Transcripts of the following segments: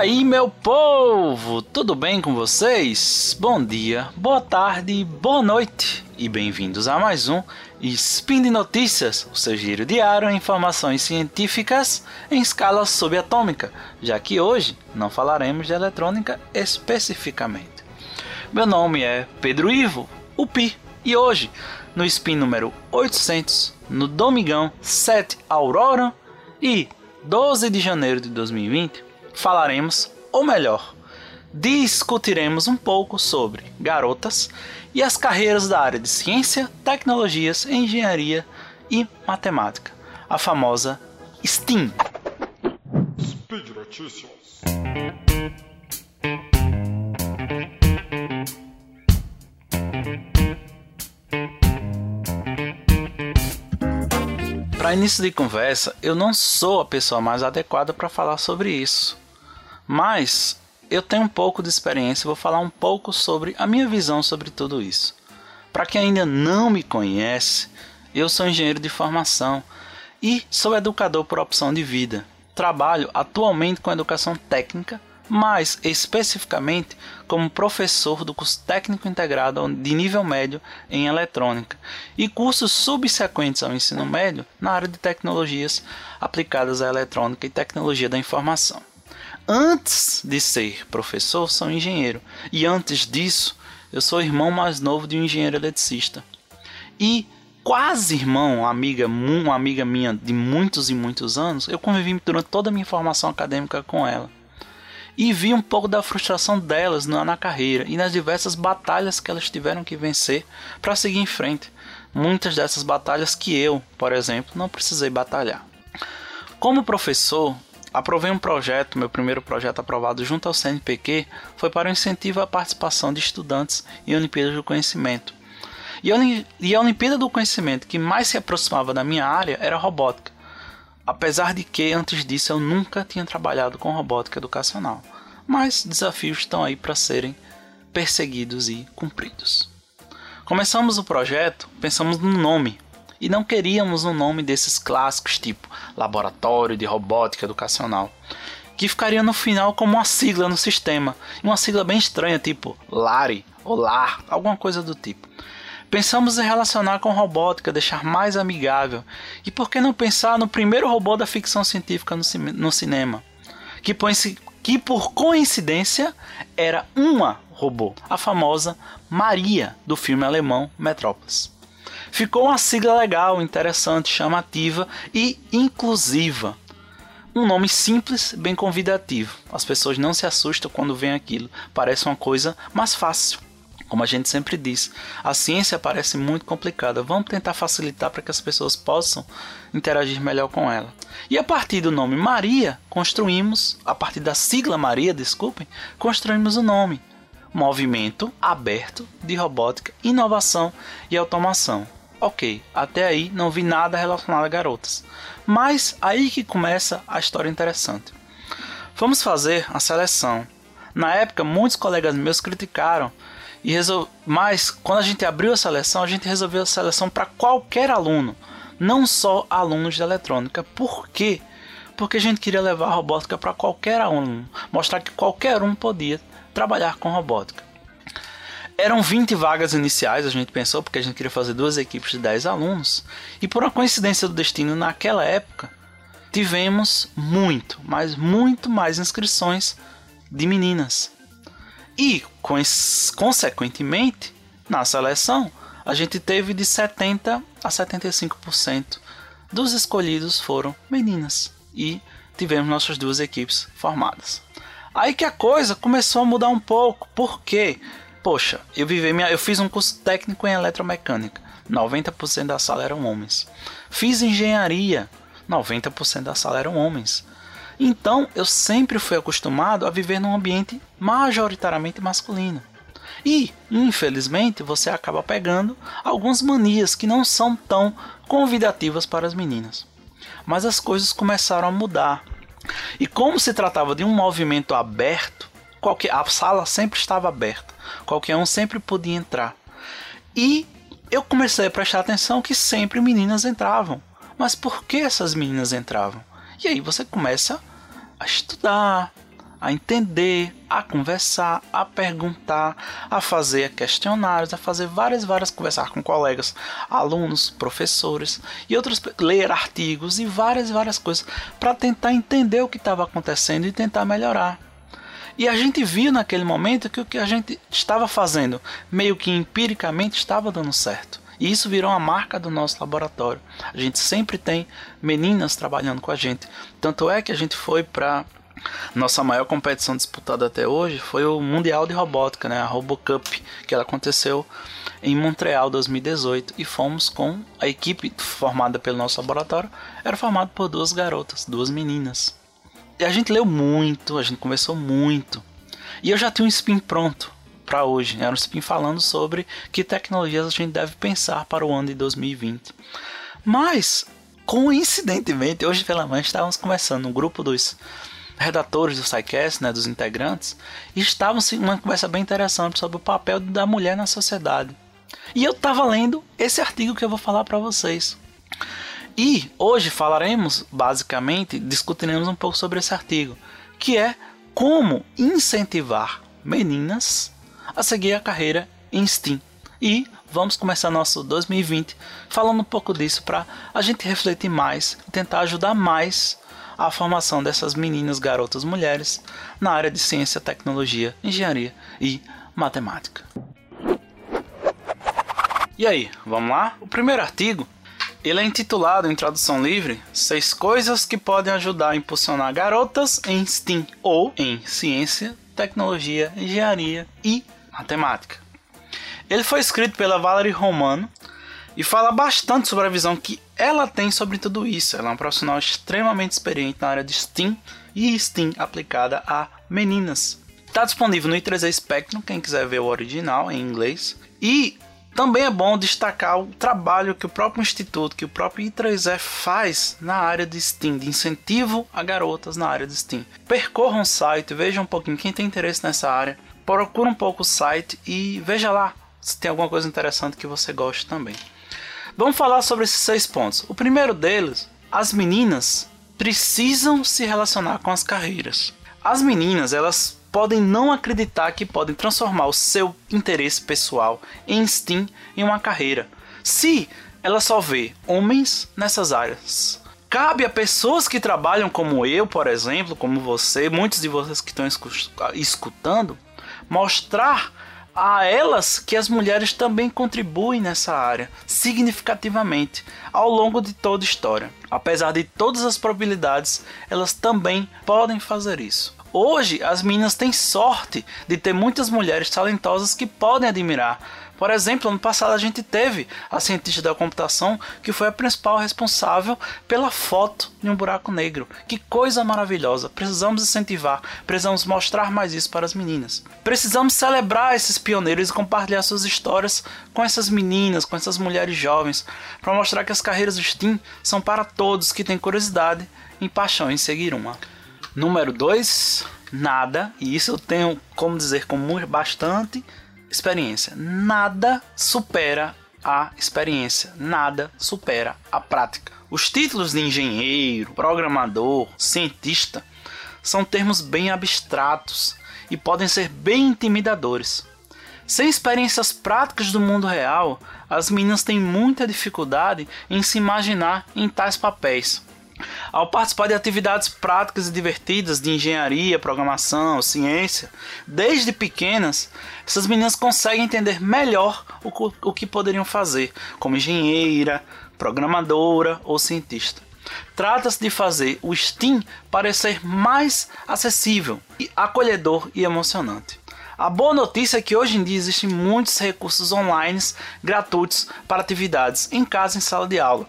aí, meu povo? Tudo bem com vocês? Bom dia, boa tarde, boa noite e bem-vindos a mais um Spin de Notícias, o seu giro diário em informações científicas em escala subatômica, já que hoje não falaremos de eletrônica especificamente. Meu nome é Pedro Ivo, o Pi, e hoje, no Spin número 800, no Domingão 7 Aurora e 12 de janeiro de 2020, falaremos, ou melhor, discutiremos um pouco sobre garotas e as carreiras da área de ciência, tecnologias, engenharia e matemática, a famosa STEAM. Speed Notícias. Para início de conversa, eu não sou a pessoa mais adequada para falar sobre isso. Mas eu tenho um pouco de experiência e vou falar um pouco sobre a minha visão sobre tudo isso. Para quem ainda não me conhece, eu sou engenheiro de formação e sou educador por opção de vida. Trabalho atualmente com educação técnica mais especificamente como professor do curso técnico integrado de nível médio em eletrônica e cursos subsequentes ao ensino médio na área de tecnologias aplicadas à eletrônica e tecnologia da informação. Antes de ser professor, sou engenheiro e antes disso, eu sou irmão mais novo de um engenheiro eletricista. E quase irmão, amiga, uma amiga minha de muitos e muitos anos, eu convivi durante toda a minha formação acadêmica com ela e vi um pouco da frustração delas na, na carreira e nas diversas batalhas que elas tiveram que vencer para seguir em frente. Muitas dessas batalhas que eu, por exemplo, não precisei batalhar. Como professor, aprovei um projeto, meu primeiro projeto aprovado junto ao CNPq foi para o incentivo à participação de estudantes em Olimpíadas do Conhecimento. E a Olimpíada do Conhecimento que mais se aproximava da minha área era robótica, apesar de que antes disso eu nunca tinha trabalhado com robótica educacional. Mas desafios estão aí para serem perseguidos e cumpridos. Começamos o projeto, pensamos no nome e não queríamos um nome desses clássicos tipo Laboratório de Robótica Educacional, que ficaria no final como uma sigla no sistema, uma sigla bem estranha tipo LARI ou LAR, alguma coisa do tipo. Pensamos em relacionar com robótica, deixar mais amigável. E por que não pensar no primeiro robô da ficção científica no, no cinema? Que, que por coincidência era uma robô, a famosa Maria do filme alemão Metrópolis. Ficou uma sigla legal, interessante, chamativa e inclusiva. Um nome simples, bem convidativo. As pessoas não se assustam quando veem aquilo, parece uma coisa mais fácil. Como a gente sempre diz, a ciência parece muito complicada. Vamos tentar facilitar para que as pessoas possam interagir melhor com ela. E a partir do nome Maria, construímos, a partir da sigla Maria, desculpem, construímos o nome. Movimento Aberto de Robótica, Inovação e Automação. Ok, até aí não vi nada relacionado a garotas. Mas aí que começa a história interessante. Vamos fazer a seleção. Na época, muitos colegas meus criticaram e resol... Mas quando a gente abriu a seleção, a gente resolveu a seleção para qualquer aluno, não só alunos de eletrônica. Por quê? Porque a gente queria levar a robótica para qualquer aluno, mostrar que qualquer um podia trabalhar com robótica. Eram 20 vagas iniciais, a gente pensou, porque a gente queria fazer duas equipes de 10 alunos. E por uma coincidência do destino, naquela época, tivemos muito, mas muito mais inscrições de meninas. E, consequentemente, na seleção, a gente teve de 70% a 75% dos escolhidos foram meninas. E tivemos nossas duas equipes formadas. Aí que a coisa começou a mudar um pouco. Por quê? Poxa, eu, vivi minha, eu fiz um curso técnico em eletromecânica. 90% da sala eram homens. Fiz engenharia. 90% da sala eram homens. Então eu sempre fui acostumado a viver num ambiente majoritariamente masculino. E, infelizmente, você acaba pegando algumas manias que não são tão convidativas para as meninas. Mas as coisas começaram a mudar. E como se tratava de um movimento aberto, qualquer, a sala sempre estava aberta, qualquer um sempre podia entrar. E eu comecei a prestar atenção que sempre meninas entravam. Mas por que essas meninas entravam? E aí você começa a estudar, a entender, a conversar, a perguntar, a fazer questionários, a fazer várias, várias conversar com colegas, alunos, professores e outros ler artigos e várias, várias coisas para tentar entender o que estava acontecendo e tentar melhorar. E a gente viu naquele momento que o que a gente estava fazendo, meio que empiricamente, estava dando certo. E isso virou uma marca do nosso laboratório. A gente sempre tem meninas trabalhando com a gente. Tanto é que a gente foi para nossa maior competição disputada até hoje foi o Mundial de Robótica, né, a RoboCup, que ela aconteceu em Montreal 2018 e fomos com a equipe formada pelo nosso laboratório, era formada por duas garotas, duas meninas. E a gente leu muito, a gente conversou muito. E eu já tinha um spin pronto para hoje, era um spin falando sobre que tecnologias a gente deve pensar para o ano de 2020. Mas coincidentemente, hoje pela manhã estávamos conversando no grupo dos redatores do SciCast, né, dos integrantes, e estavam uma conversa bem interessante sobre o papel da mulher na sociedade. E eu estava lendo esse artigo que eu vou falar para vocês. E hoje falaremos, basicamente, discutiremos um pouco sobre esse artigo, que é como incentivar meninas a seguir a carreira em STEAM. E vamos começar nosso 2020 falando um pouco disso para a gente refletir mais tentar ajudar mais a formação dessas meninas, garotas, mulheres na área de ciência, tecnologia, engenharia e matemática. E aí, vamos lá? O primeiro artigo ele é intitulado em tradução livre Seis coisas que podem ajudar a impulsionar garotas em STEAM ou em ciência, tecnologia, engenharia e matemática. Ele foi escrito pela Valerie Romano e fala bastante sobre a visão que ela tem sobre tudo isso. Ela é uma profissional extremamente experiente na área de STEAM e STEAM aplicada a meninas. Está disponível no i3 Spectrum, quem quiser ver o original em inglês. E também é bom destacar o trabalho que o próprio instituto, que o próprio I3E faz na área de STEAM, de incentivo a garotas na área de STEAM. Percorram o site, vejam um pouquinho quem tem interesse nessa área, procura um pouco o site e veja lá se tem alguma coisa interessante que você goste também. Vamos falar sobre esses seis pontos. O primeiro deles, as meninas precisam se relacionar com as carreiras. As meninas, elas podem não acreditar que podem transformar o seu interesse pessoal em STEAM em uma carreira, se ela só vê homens nessas áreas. Cabe a pessoas que trabalham como eu, por exemplo, como você, muitos de vocês que estão escutando, mostrar a elas que as mulheres também contribuem nessa área significativamente ao longo de toda a história. Apesar de todas as probabilidades, elas também podem fazer isso. Hoje, as meninas têm sorte de ter muitas mulheres talentosas que podem admirar, por exemplo, ano passado a gente teve a cientista da computação que foi a principal responsável pela foto de um buraco negro. Que coisa maravilhosa! Precisamos incentivar, precisamos mostrar mais isso para as meninas. Precisamos celebrar esses pioneiros e compartilhar suas histórias com essas meninas, com essas mulheres jovens, para mostrar que as carreiras STEAM são para todos que têm curiosidade e paixão em seguir uma. Número 2, nada, e isso eu tenho como dizer com bastante experiência. Nada supera a experiência, nada supera a prática. Os títulos de engenheiro, programador, cientista são termos bem abstratos e podem ser bem intimidadores. Sem experiências práticas do mundo real, as meninas têm muita dificuldade em se imaginar em tais papéis. Ao participar de atividades práticas e divertidas de engenharia, programação, ciência, desde pequenas, essas meninas conseguem entender melhor o, o que poderiam fazer como engenheira, programadora ou cientista. Trata-se de fazer o STEAM parecer mais acessível, acolhedor e emocionante. A boa notícia é que hoje em dia existem muitos recursos online gratuitos para atividades em casa em sala de aula.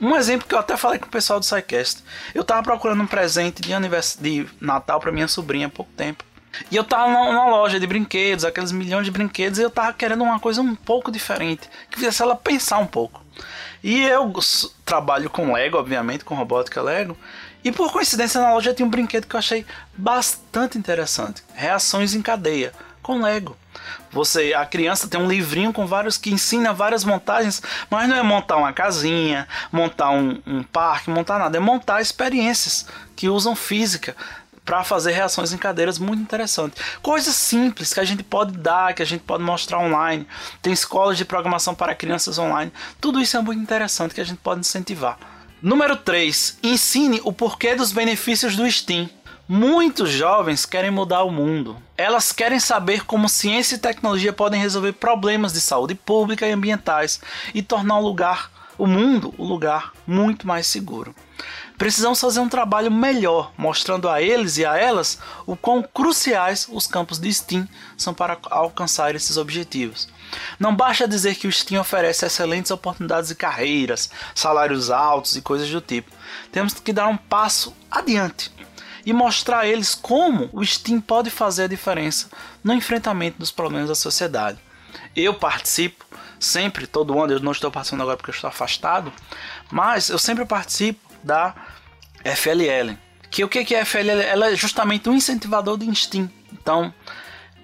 Um exemplo que eu até falei com o pessoal do SciCast. Eu tava procurando um presente de, anivers... de Natal para minha sobrinha há pouco tempo. E eu tava numa loja de brinquedos, aqueles milhões de brinquedos, e eu tava querendo uma coisa um pouco diferente, que fizesse ela pensar um pouco. E eu trabalho com Lego, obviamente, com robótica Lego, e por coincidência na loja tinha um brinquedo que eu achei bastante interessante: reações em cadeia com Lego. Você, a criança tem um livrinho com vários que ensina várias montagens, mas não é montar uma casinha, montar um, um parque, montar nada, é montar experiências que usam física para fazer reações em cadeiras muito interessantes. Coisas simples que a gente pode dar, que a gente pode mostrar online. Tem escolas de programação para crianças online. Tudo isso é muito interessante que a gente pode incentivar. Número 3. Ensine o porquê dos benefícios do STEAM. Muitos jovens querem mudar o mundo. Elas querem saber como ciência e tecnologia podem resolver problemas de saúde pública e ambientais e tornar o lugar, o mundo, um lugar muito mais seguro. Precisamos fazer um trabalho melhor, mostrando a eles e a elas o quão cruciais os campos de STEAM são para alcançar esses objetivos. Não basta dizer que o STEAM oferece excelentes oportunidades de carreiras, salários altos e coisas do tipo. Temos que dar um passo adiante e mostrar a eles como o STEAM pode fazer a diferença no enfrentamento dos problemas da sociedade. Eu participo sempre, todo ano, eu não estou participando agora porque eu estou afastado, mas eu sempre participo da FLL. Que o que é a FLL? Ela é justamente um incentivador de STEAM. Então,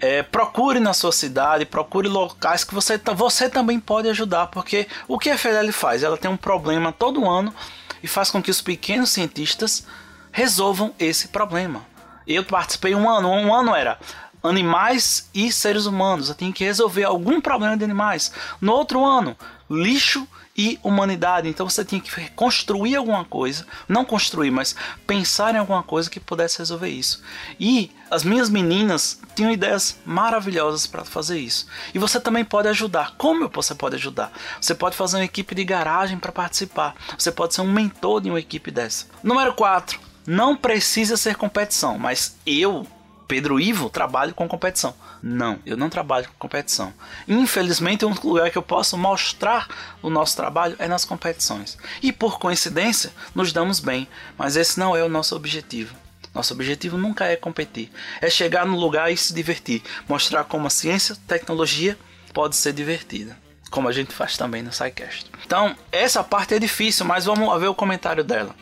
é, procure na sua cidade, procure locais que você, você também pode ajudar, porque o que a FLL faz? Ela tem um problema todo ano e faz com que os pequenos cientistas resolvam esse problema. Eu participei um ano, um ano era animais e seres humanos. Eu tinha que resolver algum problema de animais. No outro ano, lixo e humanidade. Então você tinha que construir alguma coisa, não construir, mas pensar em alguma coisa que pudesse resolver isso. E as minhas meninas tinham ideias maravilhosas para fazer isso. E você também pode ajudar. Como você pode ajudar? Você pode fazer uma equipe de garagem para participar. Você pode ser um mentor de uma equipe dessa. Número 4. Não precisa ser competição, mas eu Pedro Ivo trabalho com competição. Não, eu não trabalho com competição. Infelizmente, um lugar que eu posso mostrar o nosso trabalho é nas competições. E por coincidência, nos damos bem, mas esse não é o nosso objetivo. Nosso objetivo nunca é competir, é chegar no lugar e se divertir, mostrar como a ciência, tecnologia pode ser divertida, como a gente faz também no SciCast. Então, essa parte é difícil, mas vamos ver o comentário dela.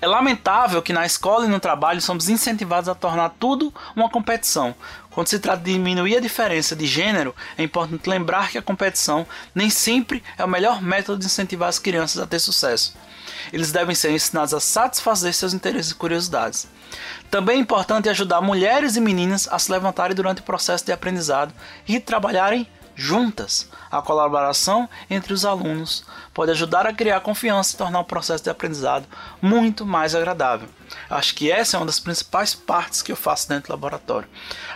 É lamentável que na escola e no trabalho somos incentivados a tornar tudo uma competição. Quando se trata de diminuir a diferença de gênero, é importante lembrar que a competição nem sempre é o melhor método de incentivar as crianças a ter sucesso. Eles devem ser ensinados a satisfazer seus interesses e curiosidades. Também é importante ajudar mulheres e meninas a se levantarem durante o processo de aprendizado e trabalharem juntas. A colaboração entre os alunos pode ajudar a criar confiança e tornar o processo de aprendizado muito mais agradável. Acho que essa é uma das principais partes que eu faço dentro do laboratório.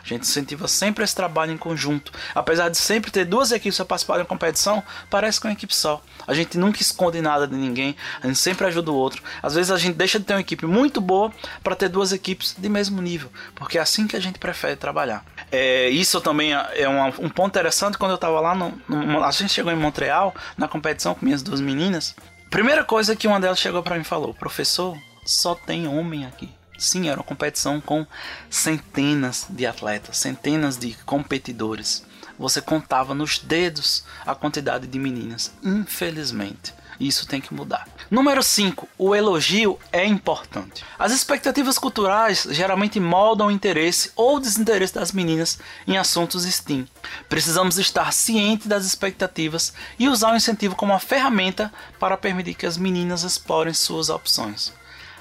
A gente incentiva sempre esse trabalho em conjunto. Apesar de sempre ter duas equipes para participar de uma competição, parece que é uma equipe só. A gente nunca esconde nada de ninguém, a gente sempre ajuda o outro. Às vezes a gente deixa de ter uma equipe muito boa para ter duas equipes de mesmo nível, porque é assim que a gente prefere trabalhar. É, isso também é uma, um ponto interessante quando eu estava lá, no, no, a gente chegou em Montreal na competição com minhas duas meninas. Primeira coisa que uma delas chegou para mim e falou: Professor, só tem homem aqui. Sim, era uma competição com centenas de atletas, centenas de competidores. Você contava nos dedos a quantidade de meninas, infelizmente. Isso tem que mudar. Número 5. O elogio é importante. As expectativas culturais geralmente moldam o interesse ou desinteresse das meninas em assuntos STEAM. Precisamos estar cientes das expectativas e usar o incentivo como uma ferramenta para permitir que as meninas explorem suas opções.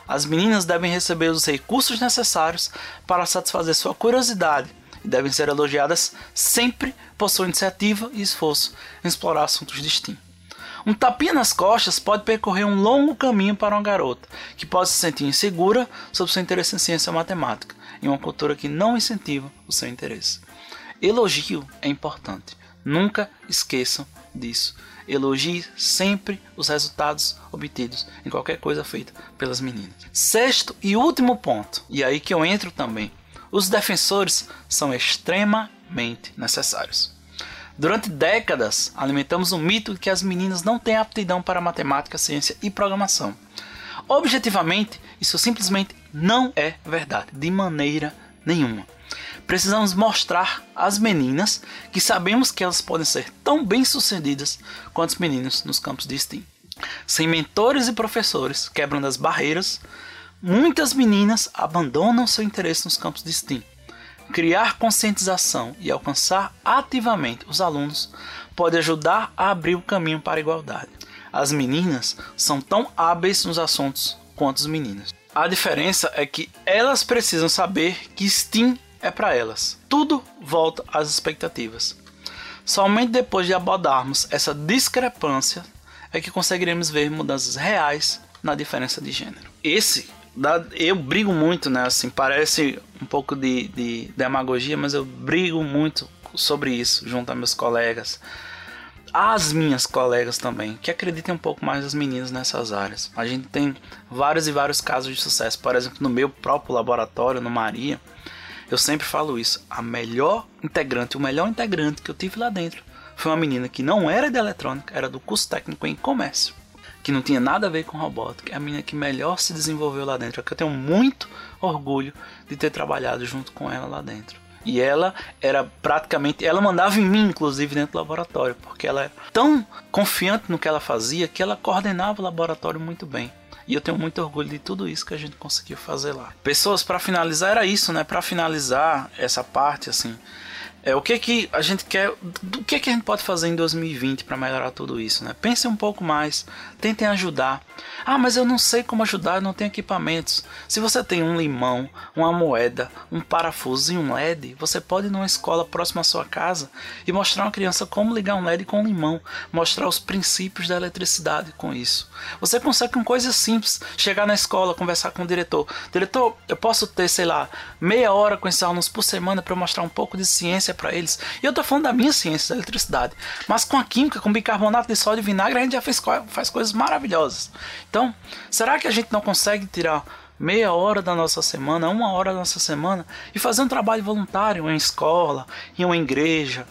As meninas devem receber os recursos necessários para satisfazer sua curiosidade e devem ser elogiadas sempre por sua iniciativa e esforço em explorar assuntos STEAM. Um tapinha nas costas pode percorrer um longo caminho para uma garota que pode se sentir insegura sobre seu interesse em ciência ou matemática, em uma cultura que não incentiva o seu interesse. Elogio é importante. Nunca esqueçam disso. Elogie sempre os resultados obtidos em qualquer coisa feita pelas meninas. Sexto e último ponto, e aí que eu entro também. Os defensores são extremamente necessários. Durante décadas, alimentamos o mito de que as meninas não têm aptidão para matemática, ciência e programação. Objetivamente, isso simplesmente não é verdade, de maneira nenhuma. Precisamos mostrar às meninas que sabemos que elas podem ser tão bem-sucedidas quanto os meninos nos campos de STEAM. Sem mentores e professores quebrando as barreiras, muitas meninas abandonam seu interesse nos campos de STEAM Criar conscientização e alcançar ativamente os alunos pode ajudar a abrir o caminho para a igualdade. As meninas são tão hábeis nos assuntos quanto os meninos. A diferença é que elas precisam saber que Steam é para elas. Tudo volta às expectativas. Somente depois de abordarmos essa discrepância é que conseguiremos ver mudanças reais na diferença de gênero. Esse eu brigo muito, né? Assim, parece um pouco de, de demagogia, mas eu brigo muito sobre isso junto a meus colegas. As minhas colegas também, que acreditem um pouco mais as meninas nessas áreas. A gente tem vários e vários casos de sucesso. Por exemplo, no meu próprio laboratório, no Maria, eu sempre falo isso. A melhor integrante, o melhor integrante que eu tive lá dentro foi uma menina que não era de eletrônica, era do curso técnico em comércio que não tinha nada a ver com robótica, é a menina que melhor se desenvolveu lá dentro. É que eu tenho muito orgulho de ter trabalhado junto com ela lá dentro. E ela era praticamente. Ela mandava em mim, inclusive, dentro do laboratório, porque ela é tão confiante no que ela fazia que ela coordenava o laboratório muito bem. E eu tenho muito orgulho de tudo isso que a gente conseguiu fazer lá. Pessoas, para finalizar, era isso, né? Para finalizar essa parte, assim, é, o que que a gente quer, o que que a gente pode fazer em 2020 para melhorar tudo isso, né? Pensem um pouco mais, tentem ajudar. Ah, mas eu não sei como ajudar, eu não tenho equipamentos. Se você tem um limão, uma moeda, um parafuso e um LED, você pode ir numa escola próxima à sua casa e mostrar a uma criança como ligar um LED com um limão, mostrar os princípios da eletricidade com isso. Você consegue com coisas simples, chegar na escola, conversar com o diretor. Diretor, eu posso ter, sei lá, meia hora com esses alunos por semana para mostrar um pouco de ciência ciência para eles. E eu tô falando da minha ciência, da eletricidade. Mas com a química, com bicarbonato de sódio e vinagre, a gente já fez, faz coisas maravilhosas. Então, será que a gente não consegue tirar meia hora da nossa semana, uma hora da nossa semana e fazer um trabalho voluntário em escola, em uma igreja,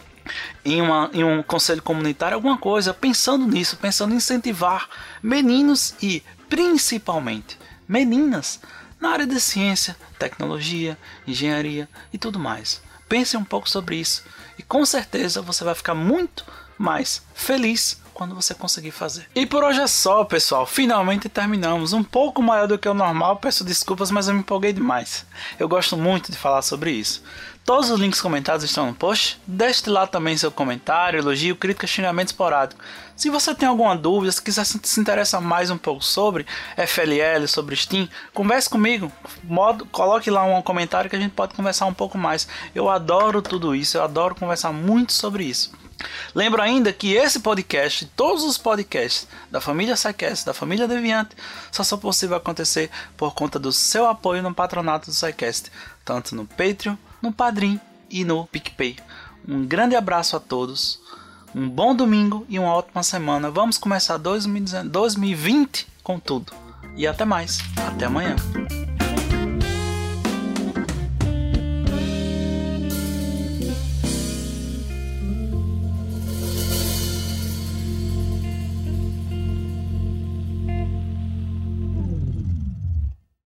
em, uma, em um conselho comunitário, alguma coisa, pensando nisso, pensando em incentivar meninos e principalmente meninas na área de ciência, tecnologia, engenharia e tudo mais. Pense um pouco sobre isso. E com certeza você vai ficar muito mais feliz quando você conseguir fazer. E por hoje é só, pessoal. Finalmente terminamos. Um pouco maior do que o normal, peço desculpas, mas eu me empolguei demais. Eu gosto muito de falar sobre isso. Todos os links comentados estão no post. Deixe lá também seu comentário, elogio, crítica, xingamento esporádico. Se você tem alguma dúvida, se quiser se interessar mais um pouco sobre FLL, sobre Steam, converse comigo. Modo, coloque lá um comentário que a gente pode conversar um pouco mais. Eu adoro tudo isso, eu adoro conversar muito sobre isso. Lembro ainda que esse podcast, todos os podcasts da família SciCast, da família Deviante, só são possível acontecer por conta do seu apoio no patronato do SciCast, tanto no Patreon no Padrim e no PicPay. Um grande abraço a todos, um bom domingo e uma ótima semana. Vamos começar 2020 com tudo. E até mais. Até amanhã.